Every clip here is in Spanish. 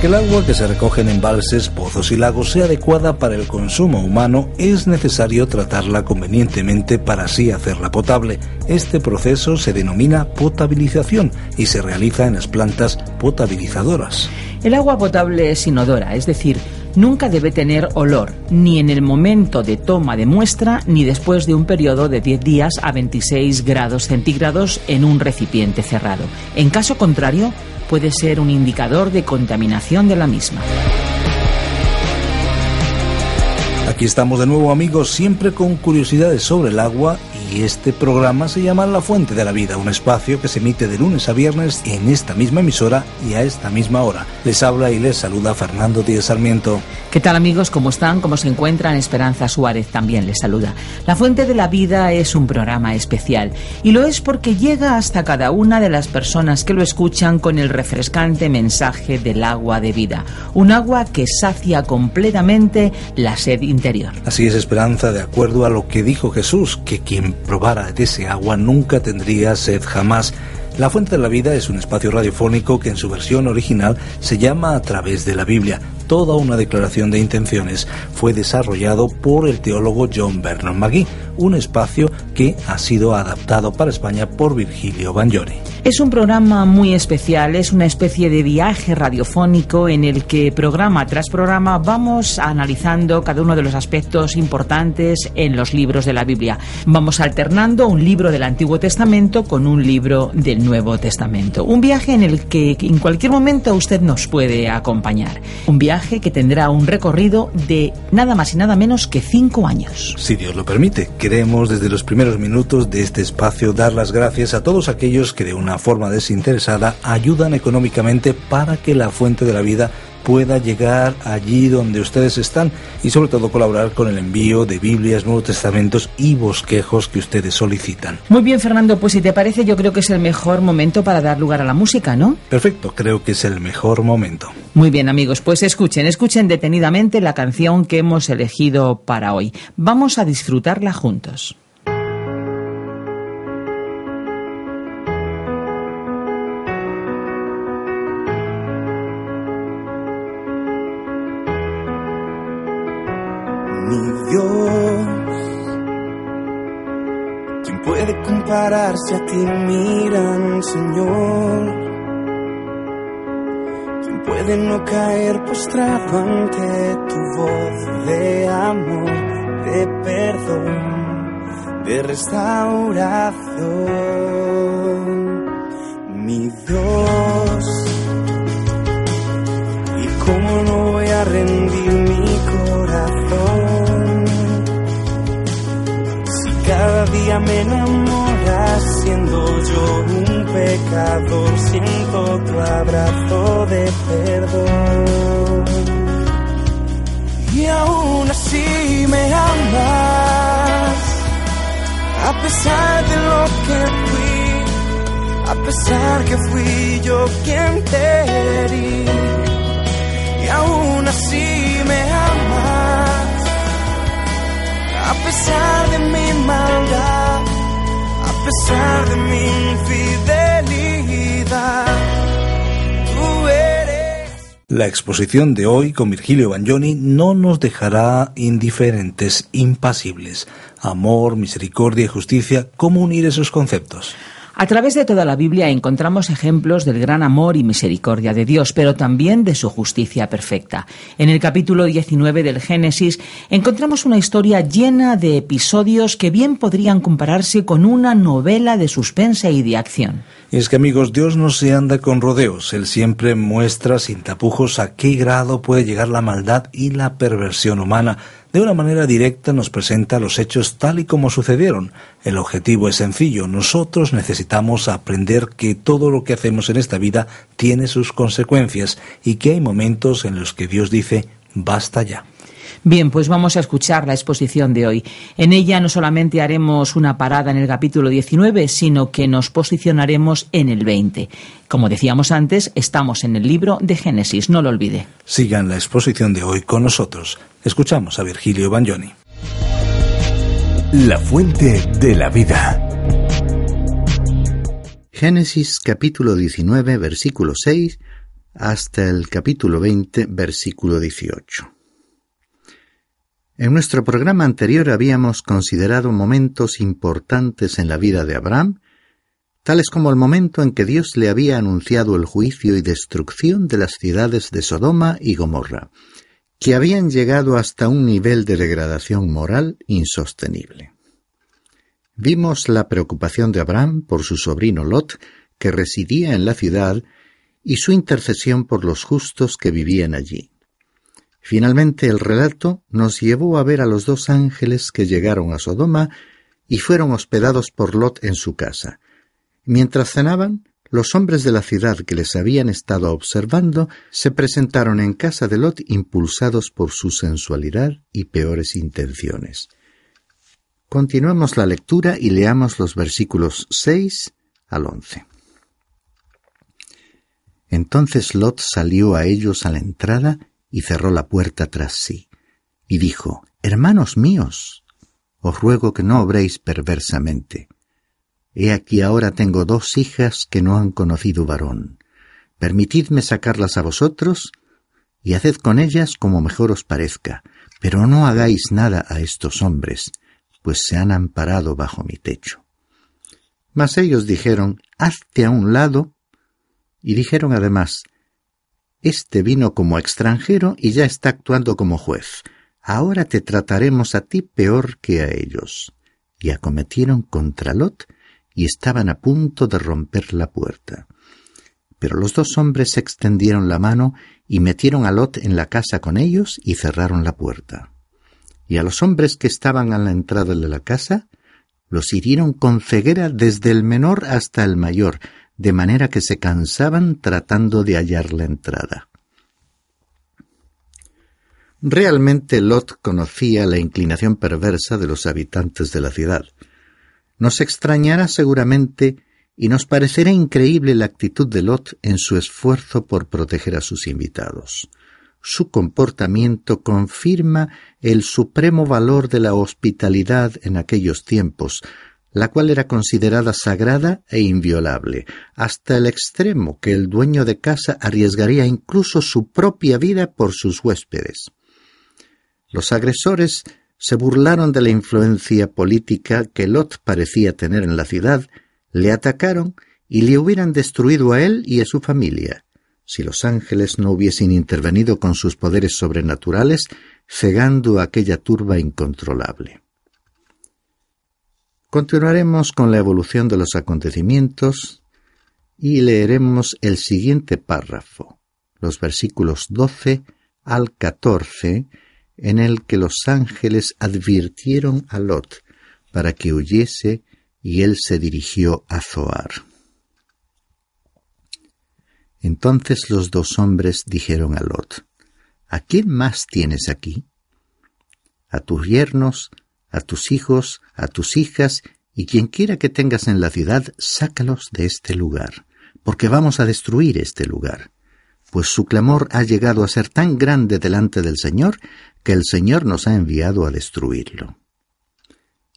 Que el agua que se recoge en embalses, pozos y lagos sea adecuada para el consumo humano, es necesario tratarla convenientemente para así hacerla potable. Este proceso se denomina potabilización y se realiza en las plantas potabilizadoras. El agua potable es inodora, es decir, nunca debe tener olor, ni en el momento de toma de muestra, ni después de un periodo de 10 días a 26 grados centígrados en un recipiente cerrado. En caso contrario, puede ser un indicador de contaminación de la misma. Aquí estamos de nuevo amigos, siempre con curiosidades sobre el agua y este programa se llama La Fuente de la Vida, un espacio que se emite de lunes a viernes en esta misma emisora y a esta misma hora. Les habla y les saluda Fernando Díaz Sarmiento. ¿Qué tal amigos? ¿Cómo están? ¿Cómo se encuentran? Esperanza Suárez también les saluda. La Fuente de la Vida es un programa especial y lo es porque llega hasta cada una de las personas que lo escuchan con el refrescante mensaje del agua de vida, un agua que sacia completamente la sed interior. Así es Esperanza, de acuerdo a lo que dijo Jesús, que quien probara de ese agua nunca tendría sed jamás. La Fuente de la Vida es un espacio radiofónico que en su versión original se llama A través de la Biblia toda una declaración de intenciones. Fue desarrollado por el teólogo John Vernon McGee, un espacio que ha sido adaptado para España por Virgilio Bagnoni. Es un programa muy especial, es una especie de viaje radiofónico en el que programa tras programa vamos analizando cada uno de los aspectos importantes en los libros de la Biblia. Vamos alternando un libro del Antiguo Testamento con un libro del Nuevo Testamento. Un viaje en el que en cualquier momento usted nos puede acompañar. Un viaje que tendrá un recorrido de nada más y nada menos que cinco años. Si Dios lo permite, queremos desde los primeros minutos de este espacio dar las gracias a todos aquellos que de una forma desinteresada ayudan económicamente para que la fuente de la vida pueda llegar allí donde ustedes están y sobre todo colaborar con el envío de Biblias, Nuevos Testamentos y bosquejos que ustedes solicitan. Muy bien, Fernando, pues si te parece yo creo que es el mejor momento para dar lugar a la música, ¿no? Perfecto, creo que es el mejor momento. Muy bien, amigos, pues escuchen, escuchen detenidamente la canción que hemos elegido para hoy. Vamos a disfrutarla juntos. Compararse a ti miran, Señor. ¿Quién puede no caer postrado ante tu voz de amor, de perdón, de restauración? Mi Dios, ¿y cómo no voy a rendir mi corazón? Si cada día me enamoro siendo yo un pecador, siento tu abrazo de perdón. Y aún así me amas, a pesar de lo que fui, a pesar que fui yo quien te herí. Y aún así me amas, a pesar de mi maldad mi. La exposición de hoy con Virgilio Bagnoni no nos dejará indiferentes, impasibles. Amor, misericordia y justicia, ¿cómo unir esos conceptos? A través de toda la Biblia encontramos ejemplos del gran amor y misericordia de Dios, pero también de su justicia perfecta. En el capítulo 19 del Génesis encontramos una historia llena de episodios que bien podrían compararse con una novela de suspense y de acción. Es que amigos, Dios no se anda con rodeos, Él siempre muestra sin tapujos a qué grado puede llegar la maldad y la perversión humana De una manera directa nos presenta los hechos tal y como sucedieron. El objetivo es sencillo. Nosotros necesitamos aprender que todo lo que hacemos en esta vida tiene sus consecuencias y que hay momentos en los que Dios dice, basta ya. Bien, pues vamos a escuchar la exposición de hoy. En ella no solamente haremos una parada en el capítulo 19, sino que nos posicionaremos en el 20. Como decíamos antes, estamos en el libro de Génesis, no lo olvide. Sigan la exposición de hoy con nosotros. Escuchamos a Virgilio Bagnoni. La fuente de la vida. Génesis capítulo 19, versículo 6 hasta el capítulo 20, versículo 18. En nuestro programa anterior habíamos considerado momentos importantes en la vida de Abraham, tales como el momento en que Dios le había anunciado el juicio y destrucción de las ciudades de Sodoma y Gomorra, que habían llegado hasta un nivel de degradación moral insostenible. Vimos la preocupación de Abraham por su sobrino Lot, que residía en la ciudad, y su intercesión por los justos que vivían allí. Finalmente el relato nos llevó a ver a los dos ángeles que llegaron a Sodoma y fueron hospedados por Lot en su casa. Mientras cenaban, los hombres de la ciudad que les habían estado observando se presentaron en casa de Lot impulsados por su sensualidad y peores intenciones. Continuamos la lectura y leamos los versículos 6 al 11. Entonces Lot salió a ellos a la entrada y cerró la puerta tras sí, y dijo, Hermanos míos, os ruego que no obréis perversamente. He aquí ahora tengo dos hijas que no han conocido varón. Permitidme sacarlas a vosotros, y haced con ellas como mejor os parezca, pero no hagáis nada a estos hombres, pues se han amparado bajo mi techo. Mas ellos dijeron, Hazte a un lado, y dijeron además, este vino como extranjero y ya está actuando como juez. Ahora te trataremos a ti peor que a ellos. Y acometieron contra Lot y estaban a punto de romper la puerta. Pero los dos hombres extendieron la mano y metieron a Lot en la casa con ellos y cerraron la puerta. Y a los hombres que estaban a la entrada de la casa, los hirieron con ceguera desde el menor hasta el mayor, de manera que se cansaban tratando de hallar la entrada. Realmente Lot conocía la inclinación perversa de los habitantes de la ciudad. Nos extrañará seguramente y nos parecerá increíble la actitud de Lot en su esfuerzo por proteger a sus invitados. Su comportamiento confirma el supremo valor de la hospitalidad en aquellos tiempos, la cual era considerada sagrada e inviolable, hasta el extremo que el dueño de casa arriesgaría incluso su propia vida por sus huéspedes. Los agresores se burlaron de la influencia política que Lot parecía tener en la ciudad, le atacaron y le hubieran destruido a él y a su familia, si los ángeles no hubiesen intervenido con sus poderes sobrenaturales, cegando a aquella turba incontrolable. Continuaremos con la evolución de los acontecimientos y leeremos el siguiente párrafo, los versículos 12 al 14, en el que los ángeles advirtieron a Lot para que huyese y él se dirigió a Zoar. Entonces los dos hombres dijeron a Lot, ¿A quién más tienes aquí? A tus yernos, a tus hijos, a tus hijas, y quien quiera que tengas en la ciudad, sácalos de este lugar, porque vamos a destruir este lugar. Pues su clamor ha llegado a ser tan grande delante del Señor, que el Señor nos ha enviado a destruirlo.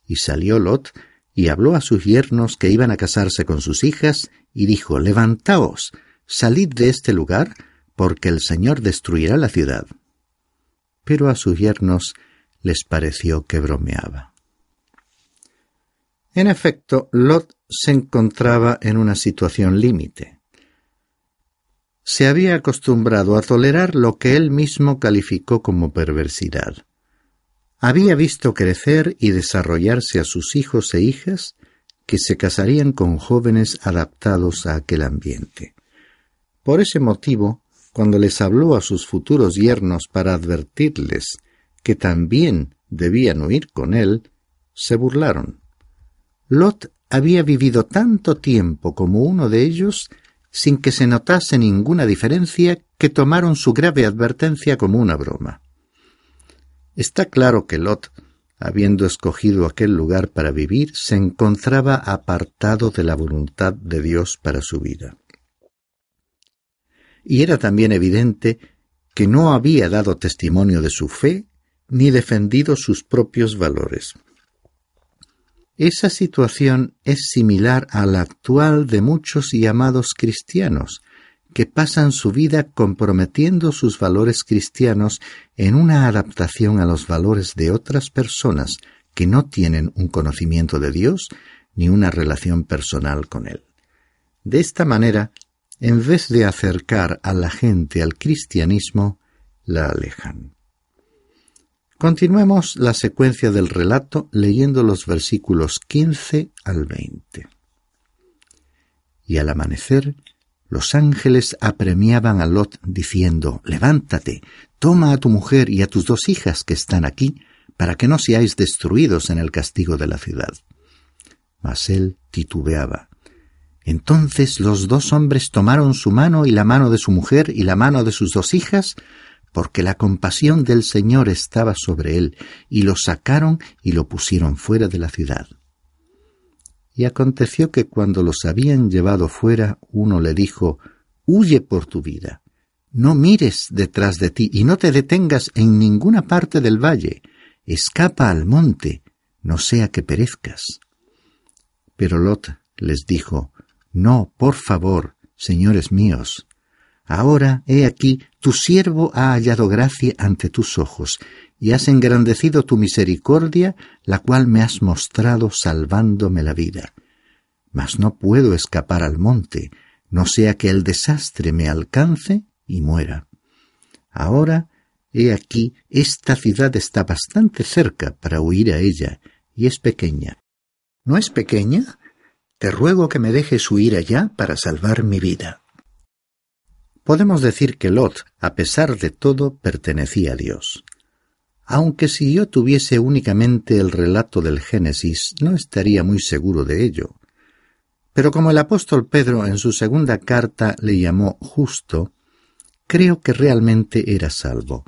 Y salió Lot, y habló a sus yernos que iban a casarse con sus hijas, y dijo, Levantaos, salid de este lugar, porque el Señor destruirá la ciudad. Pero a sus yernos les pareció que bromeaba. En efecto, Lot se encontraba en una situación límite. Se había acostumbrado a tolerar lo que él mismo calificó como perversidad. Había visto crecer y desarrollarse a sus hijos e hijas que se casarían con jóvenes adaptados a aquel ambiente. Por ese motivo, cuando les habló a sus futuros yernos para advertirles que también debían huir con él, se burlaron. Lot había vivido tanto tiempo como uno de ellos sin que se notase ninguna diferencia que tomaron su grave advertencia como una broma. Está claro que Lot, habiendo escogido aquel lugar para vivir, se encontraba apartado de la voluntad de Dios para su vida. Y era también evidente que no había dado testimonio de su fe ni defendido sus propios valores. Esa situación es similar a la actual de muchos y amados cristianos, que pasan su vida comprometiendo sus valores cristianos en una adaptación a los valores de otras personas que no tienen un conocimiento de Dios ni una relación personal con Él. De esta manera, en vez de acercar a la gente al cristianismo, la alejan. Continuemos la secuencia del relato leyendo los versículos 15 al 20. Y al amanecer, los ángeles apremiaban a Lot diciendo, Levántate, toma a tu mujer y a tus dos hijas que están aquí, para que no seáis destruidos en el castigo de la ciudad. Mas él titubeaba. Entonces los dos hombres tomaron su mano y la mano de su mujer y la mano de sus dos hijas, porque la compasión del Señor estaba sobre él, y lo sacaron y lo pusieron fuera de la ciudad. Y aconteció que cuando los habían llevado fuera, uno le dijo, Huye por tu vida, no mires detrás de ti y no te detengas en ninguna parte del valle, escapa al monte, no sea que perezcas. Pero Lot les dijo, No, por favor, señores míos, Ahora, he aquí, tu siervo ha hallado gracia ante tus ojos, y has engrandecido tu misericordia, la cual me has mostrado salvándome la vida. Mas no puedo escapar al monte, no sea que el desastre me alcance y muera. Ahora, he aquí, esta ciudad está bastante cerca para huir a ella, y es pequeña. ¿No es pequeña? Te ruego que me dejes huir allá para salvar mi vida. Podemos decir que Lot, a pesar de todo, pertenecía a Dios. Aunque si yo tuviese únicamente el relato del Génesis, no estaría muy seguro de ello. Pero como el apóstol Pedro en su segunda carta le llamó justo, creo que realmente era salvo.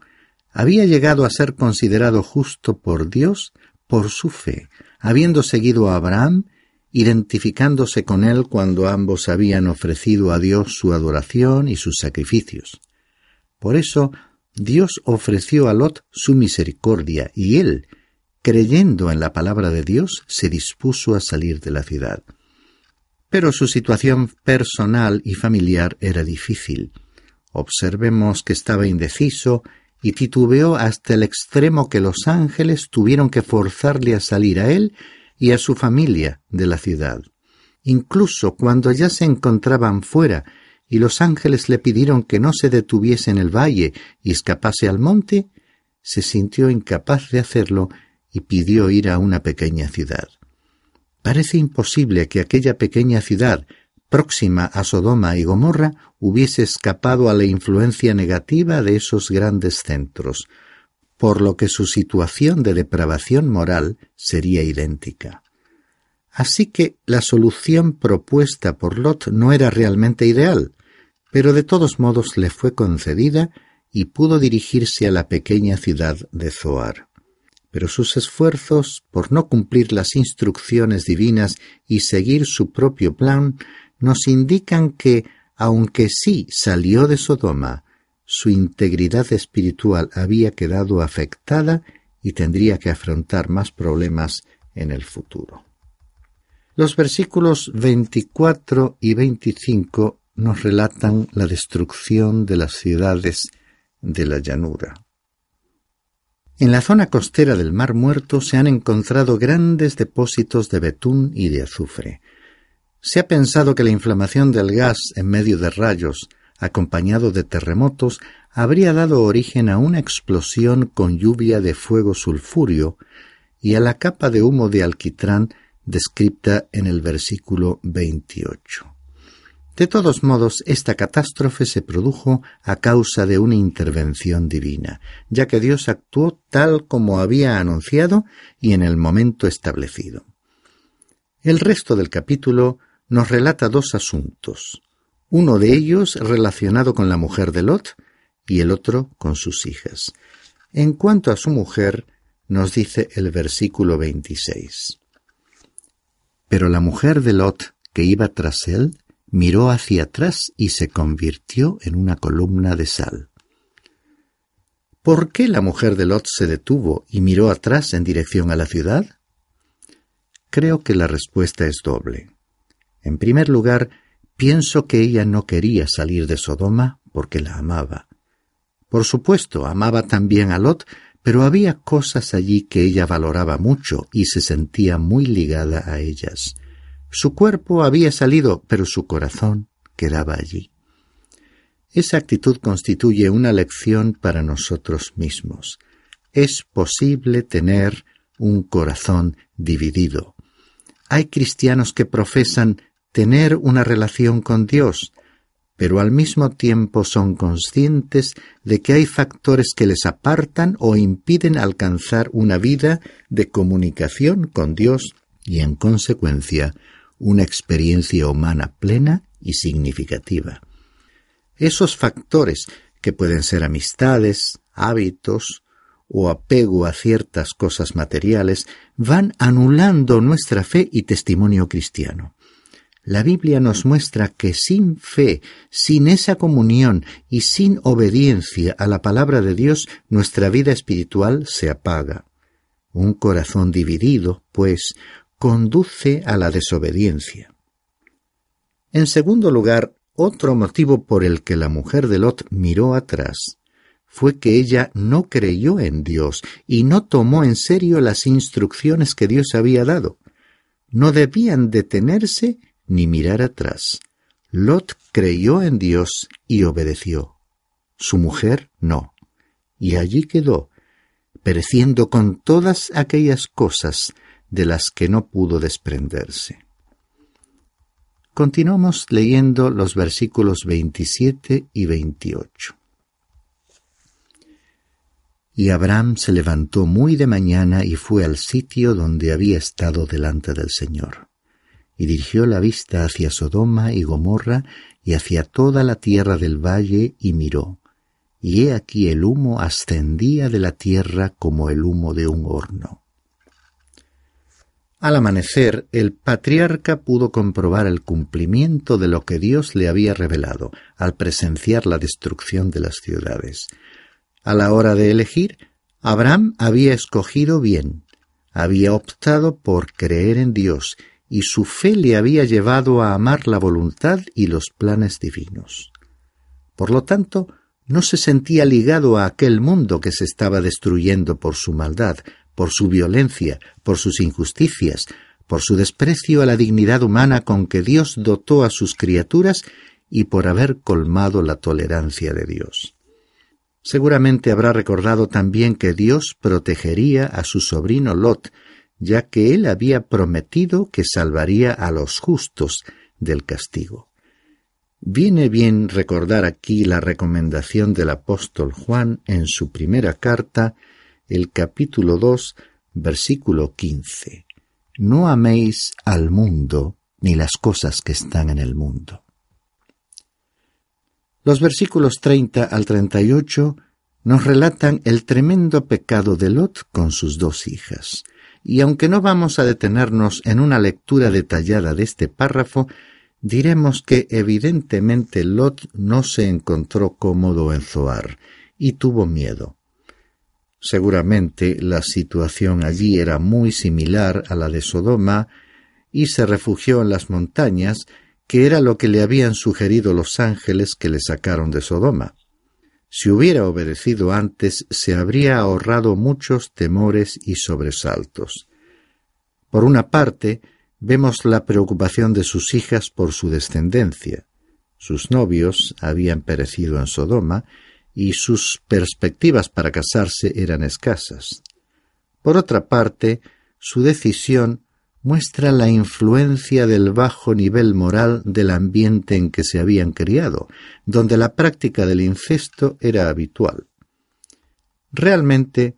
Había llegado a ser considerado justo por Dios por su fe, habiendo seguido a Abraham identificándose con él cuando ambos habían ofrecido a Dios su adoración y sus sacrificios. Por eso Dios ofreció a Lot su misericordia y él, creyendo en la palabra de Dios, se dispuso a salir de la ciudad. Pero su situación personal y familiar era difícil. Observemos que estaba indeciso y titubeó hasta el extremo que los ángeles tuvieron que forzarle a salir a él y a su familia de la ciudad. Incluso cuando ya se encontraban fuera y los ángeles le pidieron que no se detuviese en el valle y escapase al monte, se sintió incapaz de hacerlo y pidió ir a una pequeña ciudad. Parece imposible que aquella pequeña ciudad, próxima a Sodoma y Gomorra, hubiese escapado a la influencia negativa de esos grandes centros, por lo que su situación de depravación moral sería idéntica. Así que la solución propuesta por Lot no era realmente ideal, pero de todos modos le fue concedida y pudo dirigirse a la pequeña ciudad de Zoar. Pero sus esfuerzos por no cumplir las instrucciones divinas y seguir su propio plan nos indican que, aunque sí salió de Sodoma, su integridad espiritual había quedado afectada y tendría que afrontar más problemas en el futuro. Los versículos 24 y 25 nos relatan la destrucción de las ciudades de la llanura. En la zona costera del Mar Muerto se han encontrado grandes depósitos de betún y de azufre. Se ha pensado que la inflamación del gas en medio de rayos acompañado de terremotos, habría dado origen a una explosión con lluvia de fuego sulfurio y a la capa de humo de alquitrán descrita en el versículo 28. De todos modos, esta catástrofe se produjo a causa de una intervención divina, ya que Dios actuó tal como había anunciado y en el momento establecido. El resto del capítulo nos relata dos asuntos, uno de ellos relacionado con la mujer de Lot y el otro con sus hijas. En cuanto a su mujer, nos dice el versículo 26. Pero la mujer de Lot, que iba tras él, miró hacia atrás y se convirtió en una columna de sal. ¿Por qué la mujer de Lot se detuvo y miró atrás en dirección a la ciudad? Creo que la respuesta es doble. En primer lugar, pienso que ella no quería salir de Sodoma porque la amaba. Por supuesto, amaba también a Lot, pero había cosas allí que ella valoraba mucho y se sentía muy ligada a ellas. Su cuerpo había salido, pero su corazón quedaba allí. Esa actitud constituye una lección para nosotros mismos. Es posible tener un corazón dividido. Hay cristianos que profesan tener una relación con Dios, pero al mismo tiempo son conscientes de que hay factores que les apartan o impiden alcanzar una vida de comunicación con Dios y en consecuencia una experiencia humana plena y significativa. Esos factores, que pueden ser amistades, hábitos o apego a ciertas cosas materiales, van anulando nuestra fe y testimonio cristiano. La Biblia nos muestra que sin fe, sin esa comunión y sin obediencia a la palabra de Dios, nuestra vida espiritual se apaga. Un corazón dividido, pues, conduce a la desobediencia. En segundo lugar, otro motivo por el que la mujer de Lot miró atrás fue que ella no creyó en Dios y no tomó en serio las instrucciones que Dios había dado. No debían detenerse ni mirar atrás. Lot creyó en Dios y obedeció. Su mujer no. Y allí quedó, pereciendo con todas aquellas cosas de las que no pudo desprenderse. Continuamos leyendo los versículos 27 y 28. Y Abraham se levantó muy de mañana y fue al sitio donde había estado delante del Señor, y dirigió la vista hacia Sodoma y Gomorra y hacia toda la tierra del valle y miró, y he aquí el humo ascendía de la tierra como el humo de un horno al amanecer, el patriarca pudo comprobar el cumplimiento de lo que Dios le había revelado al presenciar la destrucción de las ciudades. A la hora de elegir, Abraham había escogido bien, había optado por creer en Dios y su fe le había llevado a amar la voluntad y los planes divinos. Por lo tanto, no se sentía ligado a aquel mundo que se estaba destruyendo por su maldad, por su violencia, por sus injusticias, por su desprecio a la dignidad humana con que Dios dotó a sus criaturas y por haber colmado la tolerancia de Dios. Seguramente habrá recordado también que Dios protegería a su sobrino Lot, ya que él había prometido que salvaría a los justos del castigo. Viene bien recordar aquí la recomendación del apóstol Juan en su primera carta el capítulo 2, versículo 15. No améis al mundo ni las cosas que están en el mundo. Los versículos 30 al 38 nos relatan el tremendo pecado de Lot con sus dos hijas. Y aunque no vamos a detenernos en una lectura detallada de este párrafo, diremos que evidentemente Lot no se encontró cómodo en Zoar y tuvo miedo. Seguramente la situación allí era muy similar a la de Sodoma y se refugió en las montañas, que era lo que le habían sugerido los ángeles que le sacaron de Sodoma. Si hubiera obedecido antes, se habría ahorrado muchos temores y sobresaltos. Por una parte, vemos la preocupación de sus hijas por su descendencia. Sus novios habían perecido en Sodoma, y sus perspectivas para casarse eran escasas. Por otra parte, su decisión muestra la influencia del bajo nivel moral del ambiente en que se habían criado, donde la práctica del incesto era habitual. Realmente,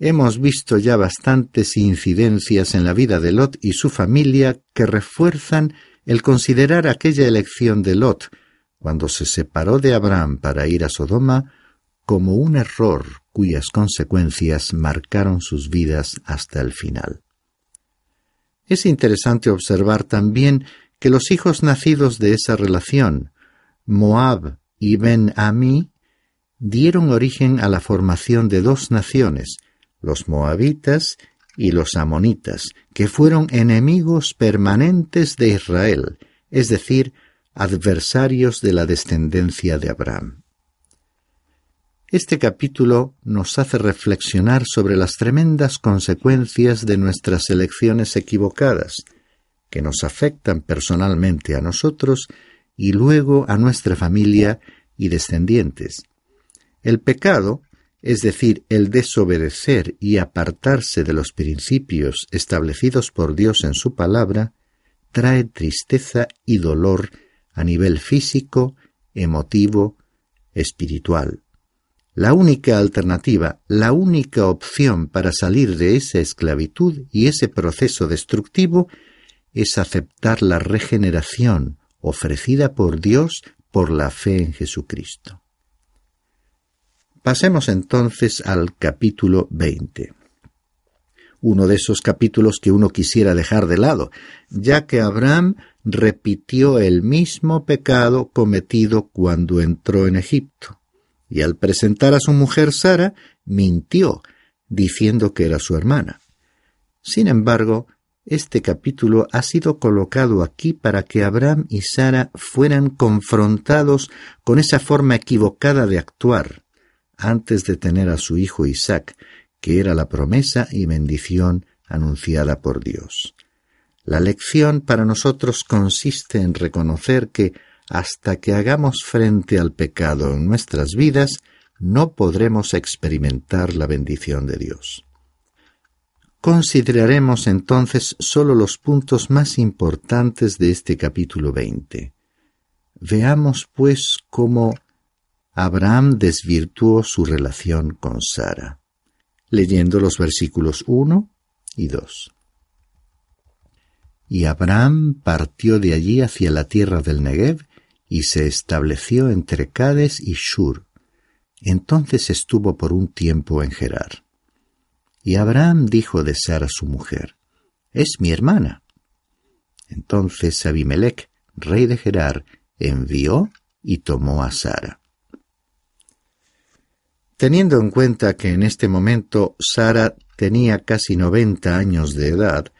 hemos visto ya bastantes incidencias en la vida de Lot y su familia que refuerzan el considerar aquella elección de Lot, cuando se separó de Abraham para ir a Sodoma, como un error cuyas consecuencias marcaron sus vidas hasta el final. Es interesante observar también que los hijos nacidos de esa relación, Moab y Ben-Ami, dieron origen a la formación de dos naciones, los moabitas y los amonitas, que fueron enemigos permanentes de Israel, es decir, adversarios de la descendencia de Abraham. Este capítulo nos hace reflexionar sobre las tremendas consecuencias de nuestras elecciones equivocadas, que nos afectan personalmente a nosotros y luego a nuestra familia y descendientes. El pecado, es decir, el desobedecer y apartarse de los principios establecidos por Dios en su palabra, trae tristeza y dolor a nivel físico, emotivo, espiritual. La única alternativa, la única opción para salir de esa esclavitud y ese proceso destructivo es aceptar la regeneración ofrecida por Dios por la fe en Jesucristo. Pasemos entonces al capítulo 20. Uno de esos capítulos que uno quisiera dejar de lado, ya que Abraham repitió el mismo pecado cometido cuando entró en Egipto y al presentar a su mujer Sara, mintió, diciendo que era su hermana. Sin embargo, este capítulo ha sido colocado aquí para que Abraham y Sara fueran confrontados con esa forma equivocada de actuar, antes de tener a su hijo Isaac, que era la promesa y bendición anunciada por Dios. La lección para nosotros consiste en reconocer que hasta que hagamos frente al pecado en nuestras vidas, no podremos experimentar la bendición de Dios. Consideraremos entonces sólo los puntos más importantes de este capítulo 20. Veamos, pues, cómo Abraham desvirtuó su relación con Sara, leyendo los versículos 1 y 2. Y Abraham partió de allí hacia la tierra del Negev y se estableció entre Cades y Shur. Entonces estuvo por un tiempo en Gerar. Y Abraham dijo de Sara su mujer, Es mi hermana. Entonces Abimelech, rey de Gerar, envió y tomó a Sara. Teniendo en cuenta que en este momento Sara tenía casi noventa años de edad,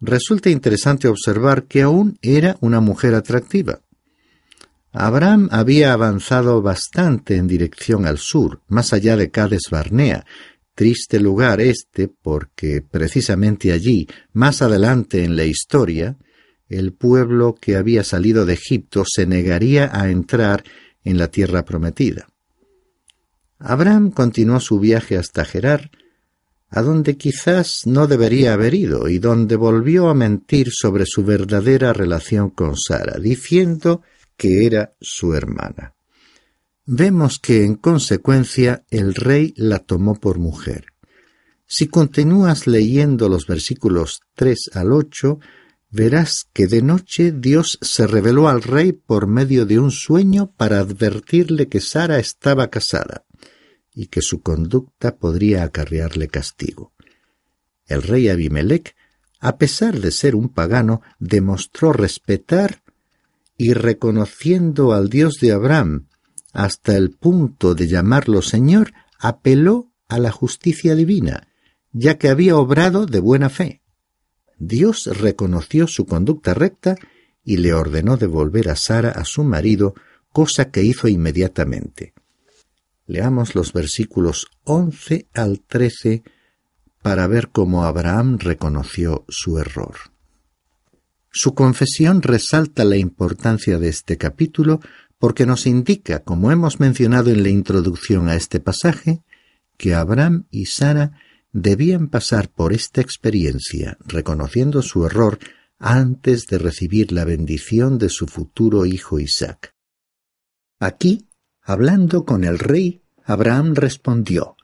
resulta interesante observar que aún era una mujer atractiva. Abraham había avanzado bastante en dirección al sur, más allá de Cades Barnea, triste lugar este porque precisamente allí, más adelante en la historia, el pueblo que había salido de Egipto se negaría a entrar en la tierra prometida. Abraham continuó su viaje hasta Gerar, a donde quizás no debería haber ido y donde volvió a mentir sobre su verdadera relación con Sara, diciendo que era su hermana. Vemos que en consecuencia el rey la tomó por mujer. Si continúas leyendo los versículos 3 al 8, verás que de noche Dios se reveló al rey por medio de un sueño para advertirle que Sara estaba casada y que su conducta podría acarrearle castigo. El rey Abimelech, a pesar de ser un pagano, demostró respetar y reconociendo al Dios de Abraham hasta el punto de llamarlo Señor, apeló a la justicia divina, ya que había obrado de buena fe. Dios reconoció su conducta recta y le ordenó devolver a Sara a su marido, cosa que hizo inmediatamente. Leamos los versículos once al trece para ver cómo Abraham reconoció su error. Su confesión resalta la importancia de este capítulo porque nos indica, como hemos mencionado en la introducción a este pasaje, que Abraham y Sara debían pasar por esta experiencia, reconociendo su error antes de recibir la bendición de su futuro hijo Isaac. Aquí, hablando con el rey, Abraham respondió,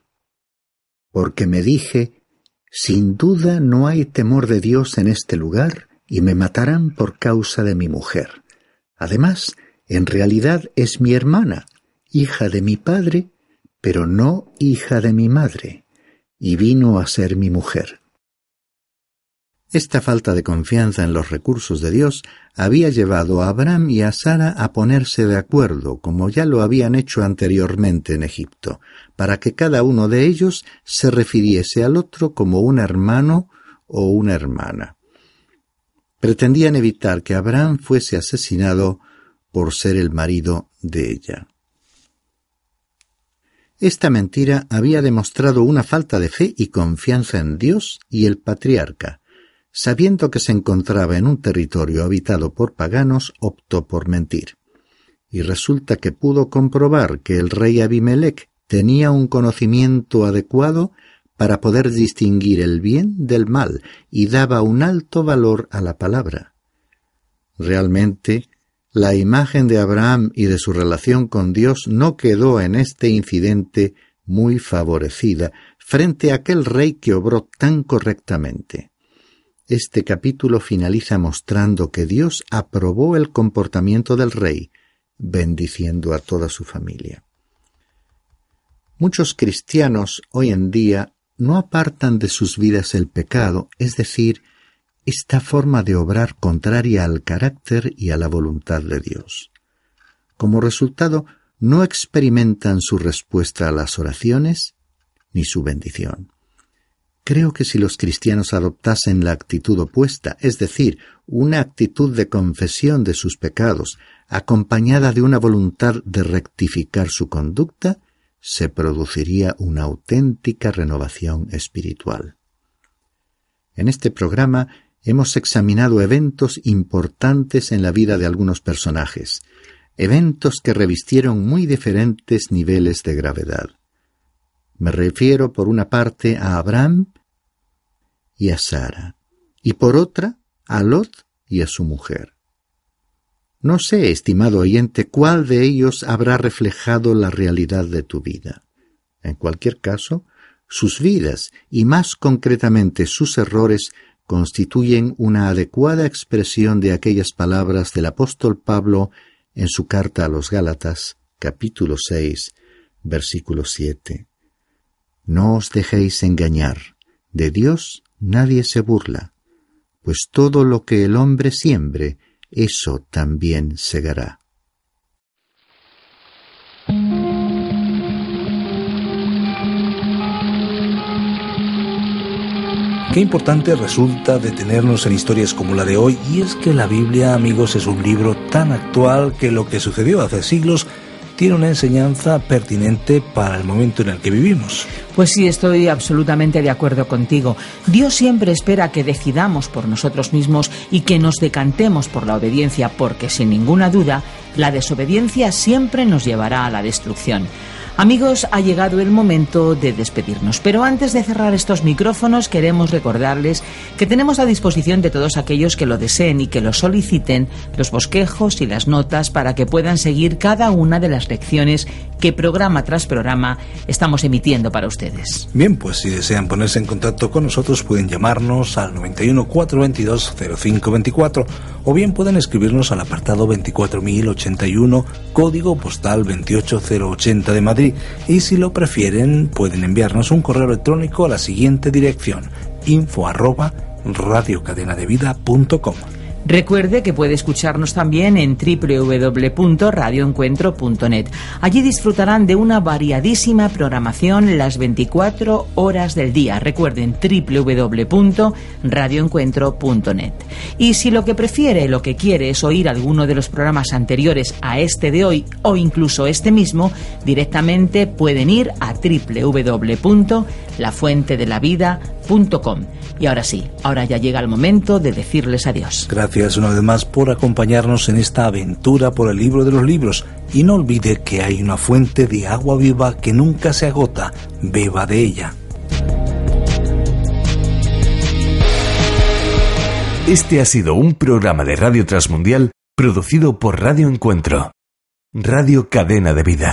Porque me dije, sin duda no hay temor de Dios en este lugar, y me matarán por causa de mi mujer. Además, en realidad es mi hermana, hija de mi padre, pero no hija de mi madre, y vino a ser mi mujer. Esta falta de confianza en los recursos de Dios había llevado a Abraham y a Sara a ponerse de acuerdo, como ya lo habían hecho anteriormente en Egipto, para que cada uno de ellos se refiriese al otro como un hermano o una hermana. Pretendían evitar que Abraham fuese asesinado por ser el marido de ella. Esta mentira había demostrado una falta de fe y confianza en Dios y el patriarca, sabiendo que se encontraba en un territorio habitado por paganos, optó por mentir. Y resulta que pudo comprobar que el rey Abimelech tenía un conocimiento adecuado para poder distinguir el bien del mal y daba un alto valor a la palabra. Realmente, la imagen de Abraham y de su relación con Dios no quedó en este incidente muy favorecida frente a aquel rey que obró tan correctamente. Este capítulo finaliza mostrando que Dios aprobó el comportamiento del rey, bendiciendo a toda su familia. Muchos cristianos hoy en día no apartan de sus vidas el pecado, es decir, esta forma de obrar contraria al carácter y a la voluntad de Dios. Como resultado, no experimentan su respuesta a las oraciones ni su bendición. Creo que si los cristianos adoptasen la actitud opuesta, es decir, una actitud de confesión de sus pecados, acompañada de una voluntad de rectificar su conducta, se produciría una auténtica renovación espiritual. En este programa hemos examinado eventos importantes en la vida de algunos personajes, eventos que revistieron muy diferentes niveles de gravedad. Me refiero por una parte a Abraham y a Sara, y por otra a Lot y a su mujer. No sé, estimado oyente, cuál de ellos habrá reflejado la realidad de tu vida. En cualquier caso, sus vidas, y más concretamente sus errores, constituyen una adecuada expresión de aquellas palabras del apóstol Pablo en su carta a los Gálatas, capítulo 6, versículo 7. No os dejéis engañar, de Dios nadie se burla, pues todo lo que el hombre siembre, eso también segará. Qué importante resulta detenernos en historias como la de hoy, y es que la Biblia, amigos, es un libro tan actual que lo que sucedió hace siglos tiene una enseñanza pertinente para el momento en el que vivimos. Pues sí, estoy absolutamente de acuerdo contigo. Dios siempre espera que decidamos por nosotros mismos y que nos decantemos por la obediencia, porque sin ninguna duda, la desobediencia siempre nos llevará a la destrucción. Amigos, ha llegado el momento de despedirnos, pero antes de cerrar estos micrófonos queremos recordarles que tenemos a disposición de todos aquellos que lo deseen y que lo soliciten los bosquejos y las notas para que puedan seguir cada una de las lecciones que programa tras programa estamos emitiendo para ustedes. Bien, pues si desean ponerse en contacto con nosotros pueden llamarnos al 91 422 0524 o bien pueden escribirnos al apartado 24081, código postal 28080 de Madrid y si lo prefieren pueden enviarnos un correo electrónico a la siguiente dirección info arroba radiocadenadevida.com. Recuerde que puede escucharnos también en www.radioencuentro.net. Allí disfrutarán de una variadísima programación las 24 horas del día. Recuerden www.radioencuentro.net. Y si lo que prefiere, lo que quiere es oír alguno de los programas anteriores a este de hoy o incluso este mismo, directamente pueden ir a www.lafuentedelavida.com. Y ahora sí, ahora ya llega el momento de decirles adiós. Gracias una vez más por acompañarnos en esta aventura por el libro de los libros y no olvide que hay una fuente de agua viva que nunca se agota, beba de ella. Este ha sido un programa de Radio Transmundial producido por Radio Encuentro, Radio Cadena de Vida.